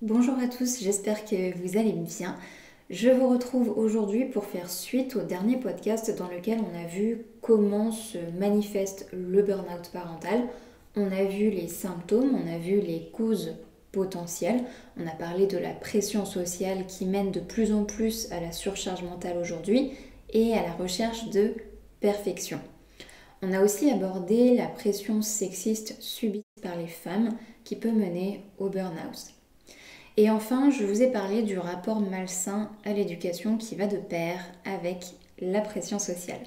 Bonjour à tous, j'espère que vous allez bien. Je vous retrouve aujourd'hui pour faire suite au dernier podcast dans lequel on a vu comment se manifeste le burn-out parental. On a vu les symptômes, on a vu les causes potentielles, on a parlé de la pression sociale qui mène de plus en plus à la surcharge mentale aujourd'hui et à la recherche de perfection. On a aussi abordé la pression sexiste subie par les femmes qui peut mener au burn-out. Et enfin, je vous ai parlé du rapport malsain à l'éducation qui va de pair avec la pression sociale.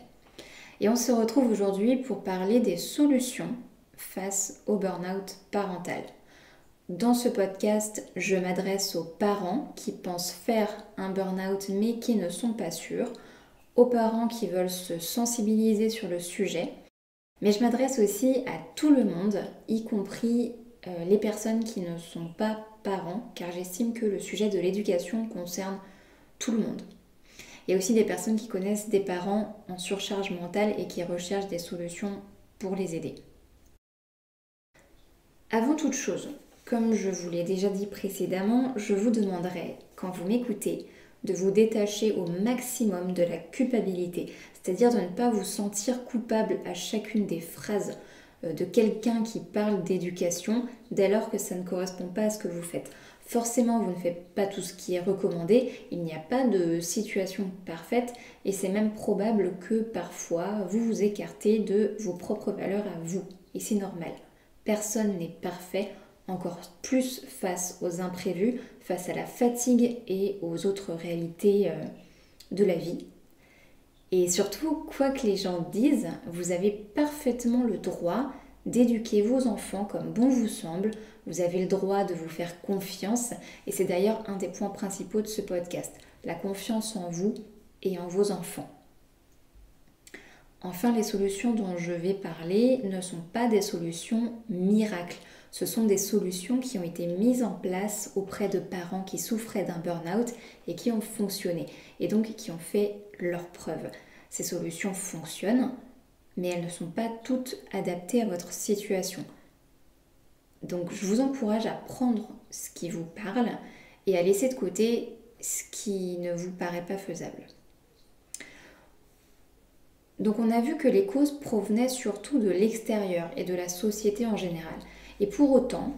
Et on se retrouve aujourd'hui pour parler des solutions face au burn-out parental. Dans ce podcast, je m'adresse aux parents qui pensent faire un burn-out mais qui ne sont pas sûrs, aux parents qui veulent se sensibiliser sur le sujet, mais je m'adresse aussi à tout le monde, y compris euh, les personnes qui ne sont pas parents, car j'estime que le sujet de l'éducation concerne tout le monde. Il y a aussi des personnes qui connaissent des parents en surcharge mentale et qui recherchent des solutions pour les aider. Avant toute chose, comme je vous l'ai déjà dit précédemment, je vous demanderai, quand vous m'écoutez, de vous détacher au maximum de la culpabilité, c'est-à-dire de ne pas vous sentir coupable à chacune des phrases de quelqu'un qui parle d'éducation dès lors que ça ne correspond pas à ce que vous faites. Forcément, vous ne faites pas tout ce qui est recommandé, il n'y a pas de situation parfaite et c'est même probable que parfois vous vous écartez de vos propres valeurs à vous. Et c'est normal. Personne n'est parfait, encore plus face aux imprévus, face à la fatigue et aux autres réalités euh, de la vie. Et surtout, quoi que les gens disent, vous avez parfaitement le droit d'éduquer vos enfants comme bon vous semble. Vous avez le droit de vous faire confiance. Et c'est d'ailleurs un des points principaux de ce podcast. La confiance en vous et en vos enfants. Enfin, les solutions dont je vais parler ne sont pas des solutions miracles. Ce sont des solutions qui ont été mises en place auprès de parents qui souffraient d'un burn-out et qui ont fonctionné et donc qui ont fait leurs preuves. Ces solutions fonctionnent, mais elles ne sont pas toutes adaptées à votre situation. Donc je vous encourage à prendre ce qui vous parle et à laisser de côté ce qui ne vous paraît pas faisable. Donc on a vu que les causes provenaient surtout de l'extérieur et de la société en général. Et pour autant,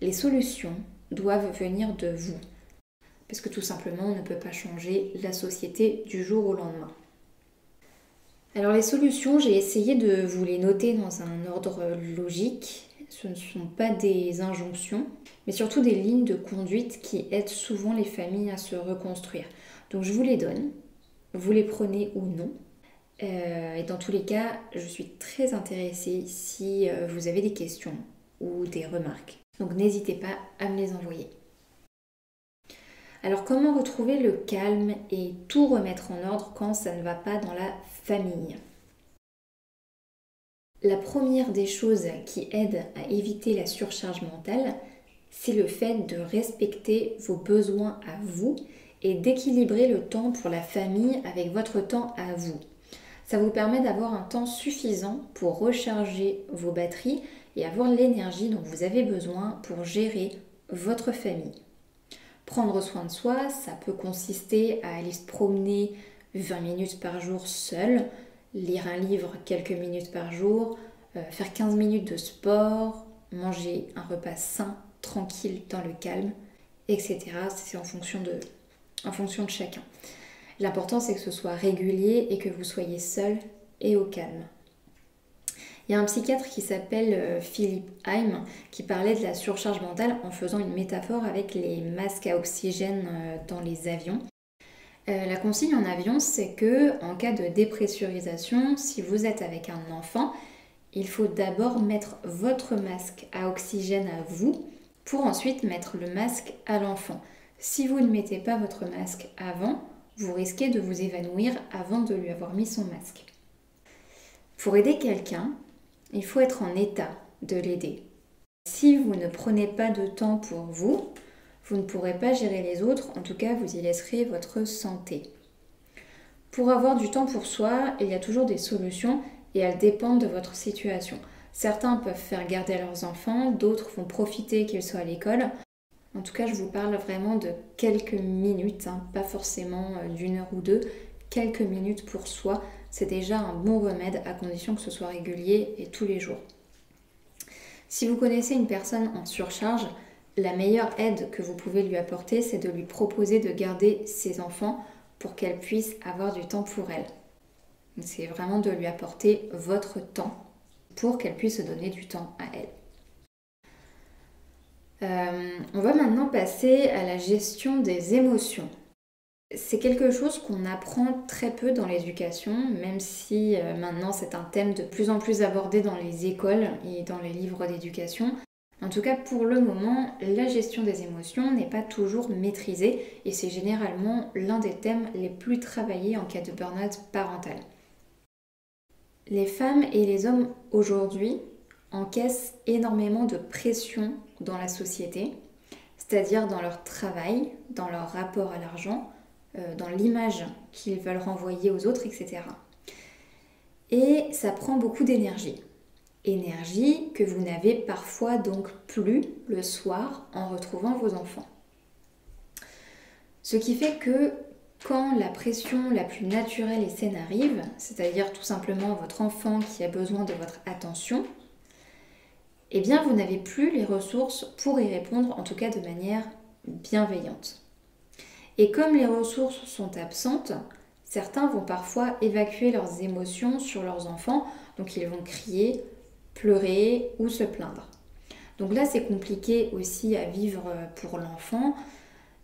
les solutions doivent venir de vous. Parce que tout simplement, on ne peut pas changer la société du jour au lendemain. Alors les solutions, j'ai essayé de vous les noter dans un ordre logique. Ce ne sont pas des injonctions, mais surtout des lignes de conduite qui aident souvent les familles à se reconstruire. Donc je vous les donne, vous les prenez ou non. Euh, et dans tous les cas, je suis très intéressée si euh, vous avez des questions ou des remarques. Donc n'hésitez pas à me les envoyer. Alors comment retrouver le calme et tout remettre en ordre quand ça ne va pas dans la famille? La première des choses qui aide à éviter la surcharge mentale, c'est le fait de respecter vos besoins à vous et d'équilibrer le temps pour la famille avec votre temps à vous. Ça vous permet d'avoir un temps suffisant pour recharger vos batteries avoir l'énergie dont vous avez besoin pour gérer votre famille. Prendre soin de soi, ça peut consister à aller se promener 20 minutes par jour seul, lire un livre quelques minutes par jour, euh, faire 15 minutes de sport, manger un repas sain, tranquille, dans le calme, etc. C'est en fonction de, en fonction de chacun. L'important c'est que ce soit régulier et que vous soyez seul et au calme. Il y a un psychiatre qui s'appelle euh, Philippe Heim qui parlait de la surcharge mentale en faisant une métaphore avec les masques à oxygène euh, dans les avions. Euh, la consigne en avion, c'est que en cas de dépressurisation, si vous êtes avec un enfant, il faut d'abord mettre votre masque à oxygène à vous pour ensuite mettre le masque à l'enfant. Si vous ne mettez pas votre masque avant, vous risquez de vous évanouir avant de lui avoir mis son masque. Pour aider quelqu'un, il faut être en état de l'aider. Si vous ne prenez pas de temps pour vous, vous ne pourrez pas gérer les autres, en tout cas vous y laisserez votre santé. Pour avoir du temps pour soi, il y a toujours des solutions et elles dépendent de votre situation. Certains peuvent faire garder leurs enfants, d'autres vont profiter qu'ils soient à l'école. En tout cas, je vous parle vraiment de quelques minutes, hein, pas forcément euh, d'une heure ou deux, quelques minutes pour soi. C'est déjà un bon remède à condition que ce soit régulier et tous les jours. Si vous connaissez une personne en surcharge, la meilleure aide que vous pouvez lui apporter, c'est de lui proposer de garder ses enfants pour qu'elle puisse avoir du temps pour elle. C'est vraiment de lui apporter votre temps pour qu'elle puisse se donner du temps à elle. Euh, on va maintenant passer à la gestion des émotions. C'est quelque chose qu'on apprend très peu dans l'éducation, même si euh, maintenant c'est un thème de plus en plus abordé dans les écoles et dans les livres d'éducation. En tout cas, pour le moment, la gestion des émotions n'est pas toujours maîtrisée et c'est généralement l'un des thèmes les plus travaillés en cas de burn-out parental. Les femmes et les hommes aujourd'hui encaissent énormément de pression dans la société, c'est-à-dire dans leur travail, dans leur rapport à l'argent, dans l'image qu'ils veulent renvoyer aux autres, etc. Et ça prend beaucoup d'énergie. Énergie que vous n'avez parfois donc plus le soir en retrouvant vos enfants. Ce qui fait que quand la pression la plus naturelle et saine arrive, c'est-à-dire tout simplement votre enfant qui a besoin de votre attention, eh bien vous n'avez plus les ressources pour y répondre, en tout cas de manière bienveillante. Et comme les ressources sont absentes, certains vont parfois évacuer leurs émotions sur leurs enfants, donc ils vont crier, pleurer ou se plaindre. Donc là c'est compliqué aussi à vivre pour l'enfant,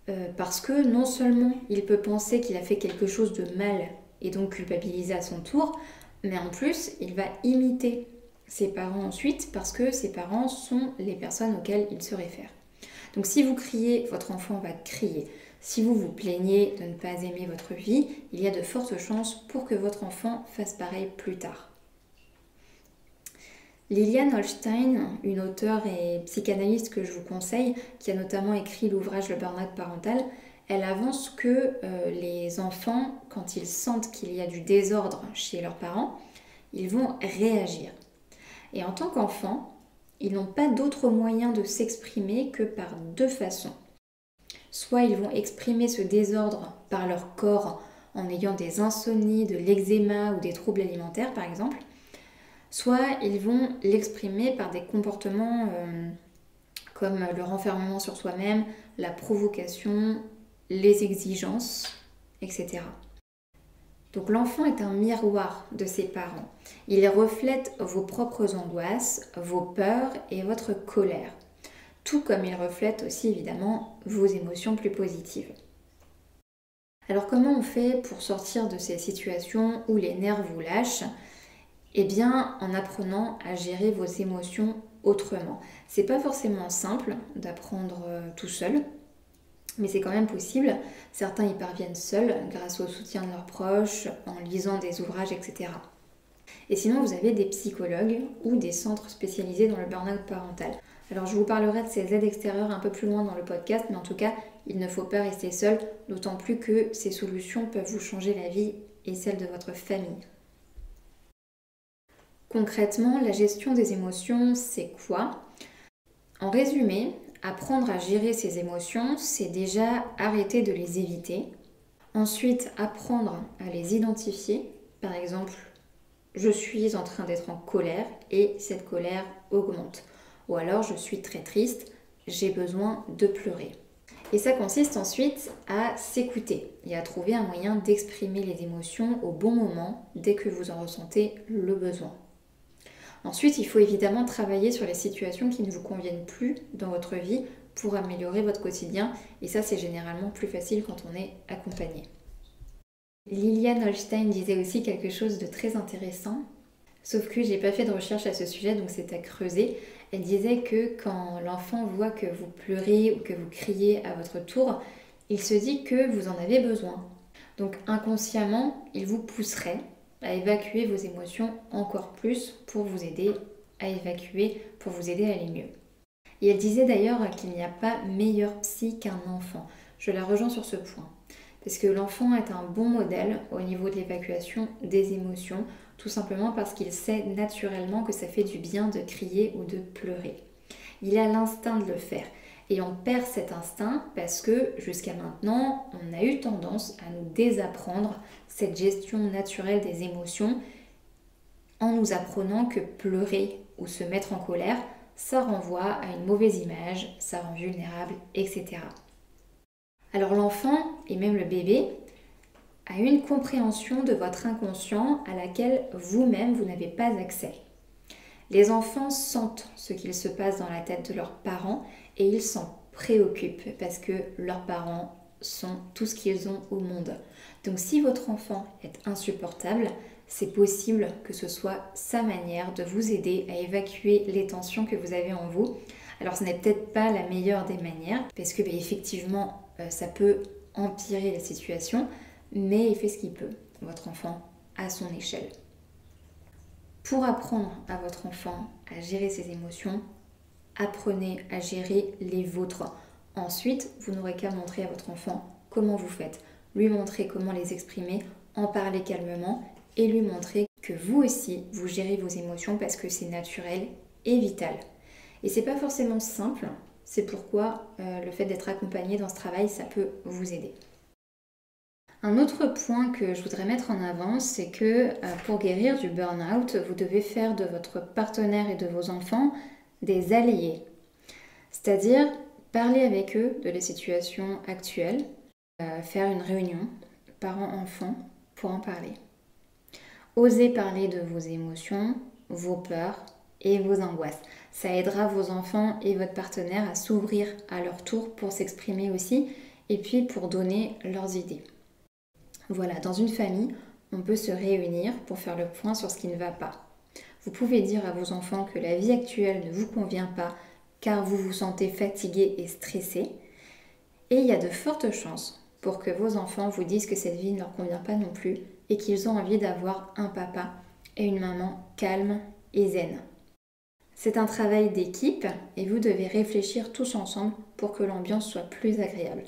euh, parce que non seulement il peut penser qu'il a fait quelque chose de mal et donc culpabiliser à son tour, mais en plus il va imiter ses parents ensuite parce que ses parents sont les personnes auxquelles il se réfère. Donc si vous criez, votre enfant va crier. Si vous vous plaignez de ne pas aimer votre vie, il y a de fortes chances pour que votre enfant fasse pareil plus tard. Liliane Holstein, une auteure et psychanalyste que je vous conseille, qui a notamment écrit l'ouvrage Le burn-out parental, elle avance que euh, les enfants, quand ils sentent qu'il y a du désordre chez leurs parents, ils vont réagir. Et en tant qu'enfant, ils n'ont pas d'autre moyen de s'exprimer que par deux façons. Soit ils vont exprimer ce désordre par leur corps en ayant des insomnies, de l'eczéma ou des troubles alimentaires par exemple, soit ils vont l'exprimer par des comportements euh, comme le renfermement sur soi-même, la provocation, les exigences, etc. Donc l'enfant est un miroir de ses parents. Il reflète vos propres angoisses, vos peurs et votre colère. Tout comme il reflète aussi évidemment vos émotions plus positives. Alors comment on fait pour sortir de ces situations où les nerfs vous lâchent? Eh bien en apprenant à gérer vos émotions autrement. C'est pas forcément simple d'apprendre euh, tout seul, mais c'est quand même possible. Certains y parviennent seuls grâce au soutien de leurs proches, en lisant des ouvrages, etc. Et sinon, vous avez des psychologues ou des centres spécialisés dans le burn-out parental. Alors, je vous parlerai de ces aides extérieures un peu plus loin dans le podcast, mais en tout cas, il ne faut pas rester seul, d'autant plus que ces solutions peuvent vous changer la vie et celle de votre famille. Concrètement, la gestion des émotions, c'est quoi? En résumé, Apprendre à gérer ses émotions, c'est déjà arrêter de les éviter. Ensuite, apprendre à les identifier. Par exemple, je suis en train d'être en colère et cette colère augmente. Ou alors, je suis très triste, j'ai besoin de pleurer. Et ça consiste ensuite à s'écouter et à trouver un moyen d'exprimer les émotions au bon moment dès que vous en ressentez le besoin. Ensuite, il faut évidemment travailler sur les situations qui ne vous conviennent plus dans votre vie pour améliorer votre quotidien. Et ça, c'est généralement plus facile quand on est accompagné. Liliane Holstein disait aussi quelque chose de très intéressant, sauf que j'ai pas fait de recherche à ce sujet, donc c'est à creuser. Elle disait que quand l'enfant voit que vous pleurez ou que vous criez à votre tour, il se dit que vous en avez besoin. Donc inconsciemment, il vous pousserait à évacuer vos émotions encore plus pour vous aider à évacuer, pour vous aider à aller mieux. Et elle disait d'ailleurs qu'il n'y a pas meilleur psy qu'un enfant. Je la rejoins sur ce point. Parce que l'enfant est un bon modèle au niveau de l'évacuation des émotions, tout simplement parce qu'il sait naturellement que ça fait du bien de crier ou de pleurer. Il a l'instinct de le faire. Et on perd cet instinct parce que jusqu'à maintenant, on a eu tendance à nous désapprendre cette gestion naturelle des émotions en nous apprenant que pleurer ou se mettre en colère, ça renvoie à une mauvaise image, ça rend vulnérable, etc. Alors l'enfant, et même le bébé, a une compréhension de votre inconscient à laquelle vous-même, vous, n'avez pas accès. Les enfants sentent ce qu'il se passe dans la tête de leurs parents et ils s'en préoccupent parce que leurs parents sont tout ce qu'ils ont au monde. Donc si votre enfant est insupportable, c'est possible que ce soit sa manière de vous aider à évacuer les tensions que vous avez en vous. Alors ce n'est peut-être pas la meilleure des manières parce que ben, effectivement euh, ça peut empirer la situation, mais il fait ce qu'il peut, votre enfant, à son échelle. Pour apprendre à votre enfant à gérer ses émotions, apprenez à gérer les vôtres. Ensuite, vous n'aurez qu'à montrer à votre enfant comment vous faites, lui montrer comment les exprimer, en parler calmement et lui montrer que vous aussi, vous gérez vos émotions parce que c'est naturel et vital. Et c'est pas forcément simple, c'est pourquoi euh, le fait d'être accompagné dans ce travail, ça peut vous aider. Un autre point que je voudrais mettre en avant, c'est que euh, pour guérir du burn-out, vous devez faire de votre partenaire et de vos enfants des alliés. C'est-à-dire parler avec eux de la situation actuelle, euh, faire une réunion parents-enfants pour en parler. Osez parler de vos émotions, vos peurs et vos angoisses. Ça aidera vos enfants et votre partenaire à s'ouvrir à leur tour pour s'exprimer aussi et puis pour donner leurs idées. Voilà, dans une famille, on peut se réunir pour faire le point sur ce qui ne va pas. Vous pouvez dire à vos enfants que la vie actuelle ne vous convient pas car vous vous sentez fatigué et stressé. Et il y a de fortes chances pour que vos enfants vous disent que cette vie ne leur convient pas non plus et qu'ils ont envie d'avoir un papa et une maman calme et zen. C'est un travail d'équipe et vous devez réfléchir tous ensemble pour que l'ambiance soit plus agréable.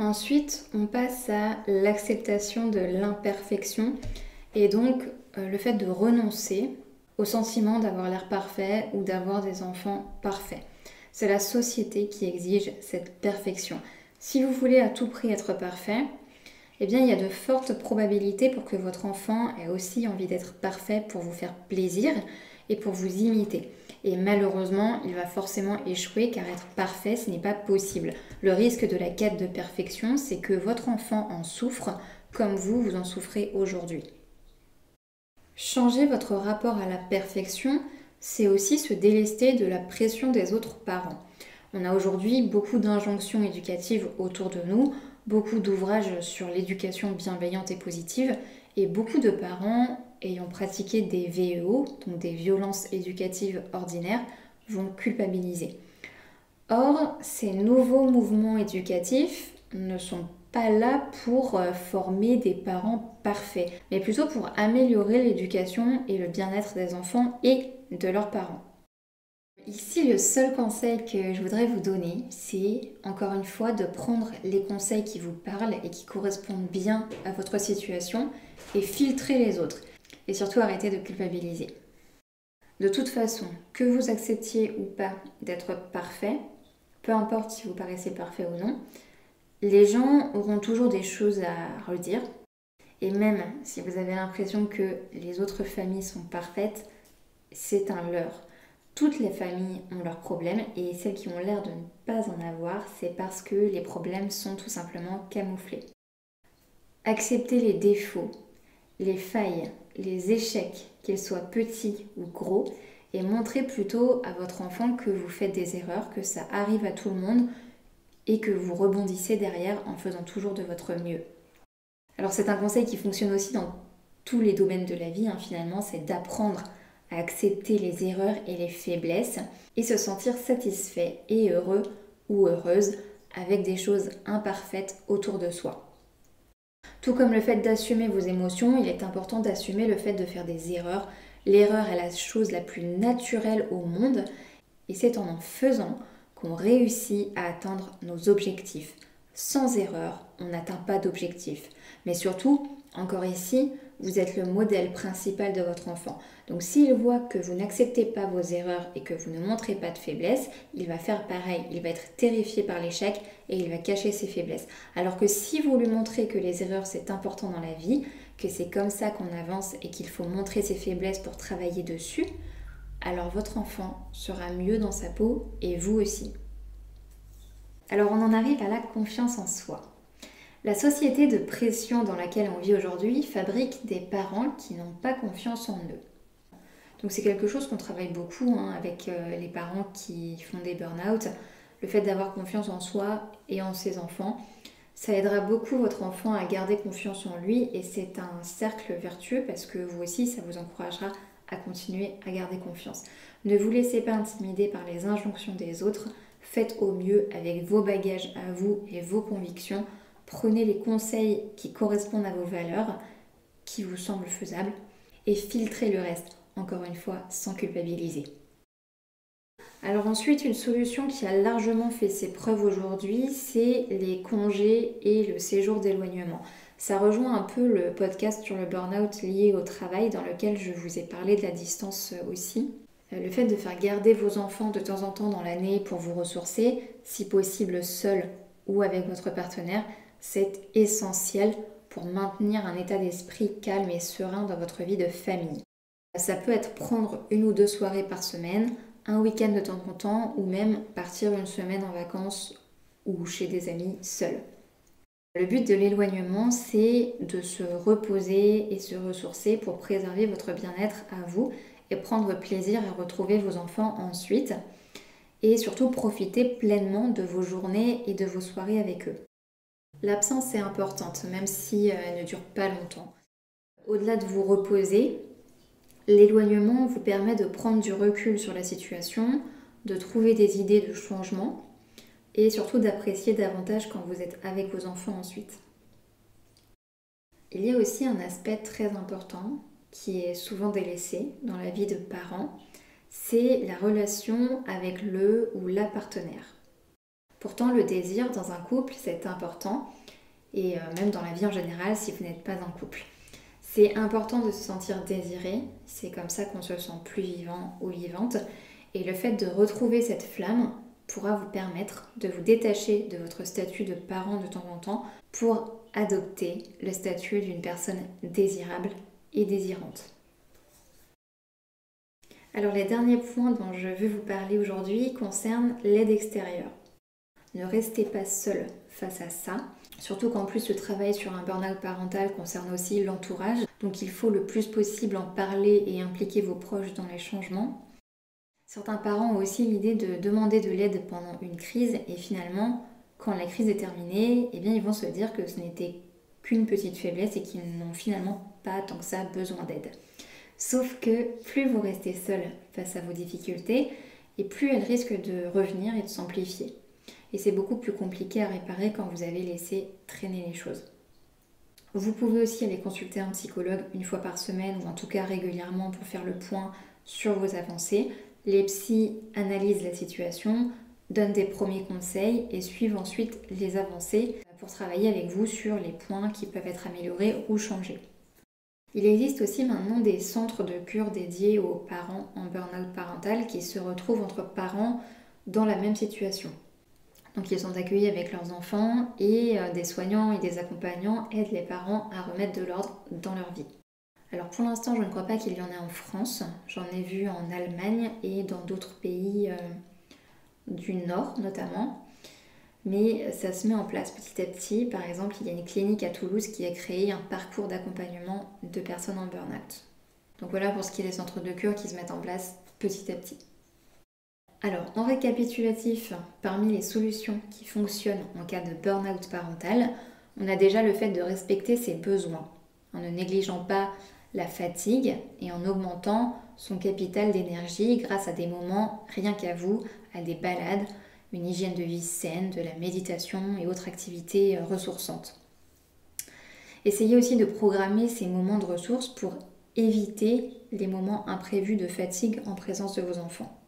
Ensuite, on passe à l'acceptation de l'imperfection et donc euh, le fait de renoncer au sentiment d'avoir l'air parfait ou d'avoir des enfants parfaits. C'est la société qui exige cette perfection. Si vous voulez à tout prix être parfait, eh bien il y a de fortes probabilités pour que votre enfant ait aussi envie d'être parfait pour vous faire plaisir et pour vous imiter. Et malheureusement, il va forcément échouer car être parfait, ce n'est pas possible. Le risque de la quête de perfection, c'est que votre enfant en souffre comme vous, vous en souffrez aujourd'hui. Changer votre rapport à la perfection, c'est aussi se délester de la pression des autres parents. On a aujourd'hui beaucoup d'injonctions éducatives autour de nous, beaucoup d'ouvrages sur l'éducation bienveillante et positive, et beaucoup de parents ayant pratiqué des VEO, donc des violences éducatives ordinaires, vont culpabiliser. Or, ces nouveaux mouvements éducatifs ne sont pas là pour euh, former des parents parfaits, mais plutôt pour améliorer l'éducation et le bien-être des enfants et de leurs parents. Ici, le seul conseil que je voudrais vous donner, c'est encore une fois de prendre les conseils qui vous parlent et qui correspondent bien à votre situation et filtrer les autres et surtout arrêter de culpabiliser. De toute façon, que vous acceptiez ou pas d'être parfait, peu importe si vous paraissez parfait ou non, les gens auront toujours des choses à redire. Et même si vous avez l'impression que les autres familles sont parfaites, c'est un leurre. Toutes les familles ont leurs problèmes et celles qui ont l'air de ne pas en avoir, c'est parce que les problèmes sont tout simplement camouflés. Acceptez les défauts, les failles, les échecs, qu'ils soient petits ou gros, et montrez plutôt à votre enfant que vous faites des erreurs, que ça arrive à tout le monde et que vous rebondissez derrière en faisant toujours de votre mieux. Alors c'est un conseil qui fonctionne aussi dans tous les domaines de la vie, hein, finalement, c'est d'apprendre à accepter les erreurs et les faiblesses et se sentir satisfait et heureux ou heureuse avec des choses imparfaites autour de soi. Tout comme le fait d'assumer vos émotions, il est important d'assumer le fait de faire des erreurs. L'erreur est la chose la plus naturelle au monde et c'est en en faisant qu'on réussit à atteindre nos objectifs. Sans erreur, on n'atteint pas d'objectif. Mais surtout, encore ici, vous êtes le modèle principal de votre enfant. Donc s'il voit que vous n'acceptez pas vos erreurs et que vous ne montrez pas de faiblesse, il va faire pareil. Il va être terrifié par l'échec et il va cacher ses faiblesses. Alors que si vous lui montrez que les erreurs c'est important dans la vie, que c'est comme ça qu'on avance et qu'il faut montrer ses faiblesses pour travailler dessus, alors votre enfant sera mieux dans sa peau et vous aussi. Alors on en arrive à la confiance en soi. La société de pression dans laquelle on vit aujourd'hui fabrique des parents qui n'ont pas confiance en eux. Donc c'est quelque chose qu'on travaille beaucoup hein, avec euh, les parents qui font des burn-out. Le fait d'avoir confiance en soi et en ses enfants, ça aidera beaucoup votre enfant à garder confiance en lui et c'est un cercle vertueux parce que vous aussi, ça vous encouragera à continuer à garder confiance. Ne vous laissez pas intimider par les injonctions des autres. Faites au mieux avec vos bagages à vous et vos convictions Prenez les conseils qui correspondent à vos valeurs, qui vous semblent faisables, et filtrez le reste, encore une fois, sans culpabiliser. Alors ensuite, une solution qui a largement fait ses preuves aujourd'hui, c'est les congés et le séjour d'éloignement. Ça rejoint un peu le podcast sur le burn-out lié au travail dans lequel je vous ai parlé de la distance aussi. Le fait de faire garder vos enfants de temps en temps dans l'année pour vous ressourcer, si possible seul ou avec votre partenaire, c'est essentiel pour maintenir un état d'esprit calme et serein dans votre vie de famille. Ça peut être prendre une ou deux soirées par semaine, un week-end de temps en temps, ou même partir une semaine en vacances ou chez des amis seuls. Le but de l'éloignement, c'est de se reposer et se ressourcer pour préserver votre bien-être à vous et prendre plaisir à retrouver vos enfants ensuite et surtout profiter pleinement de vos journées et de vos soirées avec eux. L'absence est importante, même si euh, elle ne dure pas longtemps. Au-delà de vous reposer, l'éloignement vous permet de prendre du recul sur la situation, de trouver des idées de changement et surtout d'apprécier davantage quand vous êtes avec vos enfants ensuite. Il y a aussi un aspect très important qui est souvent délaissé dans la vie de parents, c'est la relation avec le ou la partenaire. Pourtant, le désir dans un couple, c'est important, et euh, même dans la vie en général si vous n'êtes pas en couple. C'est important de se sentir désiré, c'est comme ça qu'on se sent plus vivant ou vivante, et le fait de retrouver cette flamme pourra vous permettre de vous détacher de votre statut de parent de temps en temps pour adopter le statut d'une personne désirable et désirante. Alors les derniers points dont je veux vous parler aujourd'hui concernent l'aide extérieure. Ne restez pas seul face à ça. Surtout qu'en plus le travail sur un burn-out parental concerne aussi l'entourage. Donc il faut le plus possible en parler et impliquer vos proches dans les changements. Certains parents ont aussi l'idée de demander de l'aide pendant une crise et finalement, quand la crise est terminée, eh bien ils vont se dire que ce n'était qu'une petite faiblesse et qu'ils n'ont finalement pas tant que ça besoin d'aide. Sauf que plus vous restez seul face à vos difficultés, et plus elles risquent de revenir et de s'amplifier et c'est beaucoup plus compliqué à réparer quand vous avez laissé traîner les choses. Vous pouvez aussi aller consulter un psychologue une fois par semaine ou en tout cas régulièrement pour faire le point sur vos avancées. Les psys analysent la situation, donnent des premiers conseils et suivent ensuite les avancées pour travailler avec vous sur les points qui peuvent être améliorés ou changés. Il existe aussi maintenant des centres de cure dédiés aux parents en burn-out parental qui se retrouvent entre parents dans la même situation. Donc ils sont accueillis avec leurs enfants et euh, des soignants et des accompagnants aident les parents à remettre de l'ordre dans leur vie. Alors pour l'instant, je ne crois pas qu'il y en ait en France. J'en ai vu en Allemagne et dans d'autres pays euh, du Nord notamment. Mais ça se met en place petit à petit. Par exemple, il y a une clinique à Toulouse qui a créé un parcours d'accompagnement de personnes en burn-out. Donc voilà pour ce qui est des centres de cure qui se mettent en place petit à petit. Alors, en récapitulatif, parmi les solutions qui fonctionnent en cas de burn-out parental, on a déjà le fait de respecter ses besoins, en ne négligeant pas la fatigue et en augmentant son capital d'énergie grâce à des moments rien qu'à vous, à des balades, une hygiène de vie saine, de la méditation et autres activités ressourçantes. Essayez aussi de programmer ces moments de ressources pour éviter les moments imprévus de fatigue en présence de vos enfants.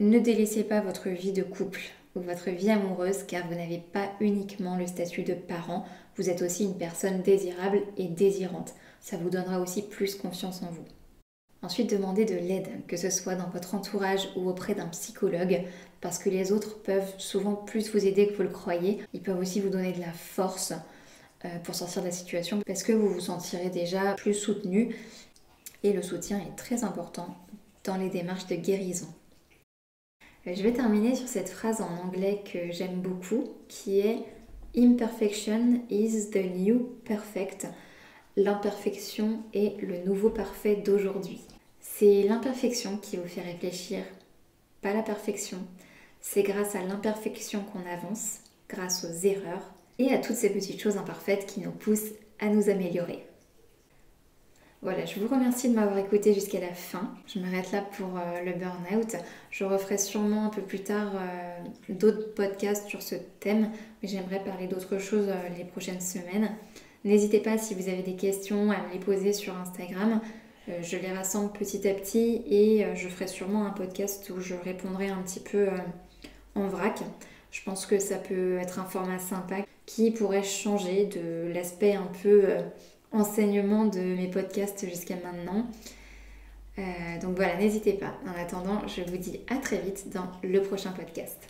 Ne délaissez pas votre vie de couple ou votre vie amoureuse car vous n'avez pas uniquement le statut de parent, vous êtes aussi une personne désirable et désirante. Ça vous donnera aussi plus confiance en vous. Ensuite, demandez de l'aide, que ce soit dans votre entourage ou auprès d'un psychologue, parce que les autres peuvent souvent plus vous aider que vous le croyez. Ils peuvent aussi vous donner de la force euh, pour sortir de la situation, parce que vous vous sentirez déjà plus soutenu. Et le soutien est très important dans les démarches de guérison. Euh, je vais terminer sur cette phrase en anglais que j'aime beaucoup, qui est Imperfection is the new perfect. L'imperfection est le nouveau parfait d'aujourd'hui. C'est l'imperfection qui vous fait réfléchir, pas la perfection. C'est grâce à l'imperfection qu'on avance, grâce aux erreurs et à toutes ces petites choses imparfaites qui nous poussent à nous améliorer. Voilà, je vous remercie de m'avoir écouté jusqu'à la fin. Je m'arrête là pour euh, le burn-out. Je referai sûrement un peu plus tard euh, d'autres podcasts sur ce thème, mais j'aimerais parler d'autres choses euh, les prochaines semaines. N'hésitez pas si vous avez des questions à me les poser sur Instagram. je les rassemble petit à petit et je ferai sûrement un podcast où je répondrai un petit peu en vrac. Je pense que ça peut être un format sympa qui pourrait changer de l'aspect un peu enseignement de mes podcasts jusqu'à maintenant. Euh, donc voilà, n'hésitez pas. En attendant, je vous dis à très vite dans le prochain podcast.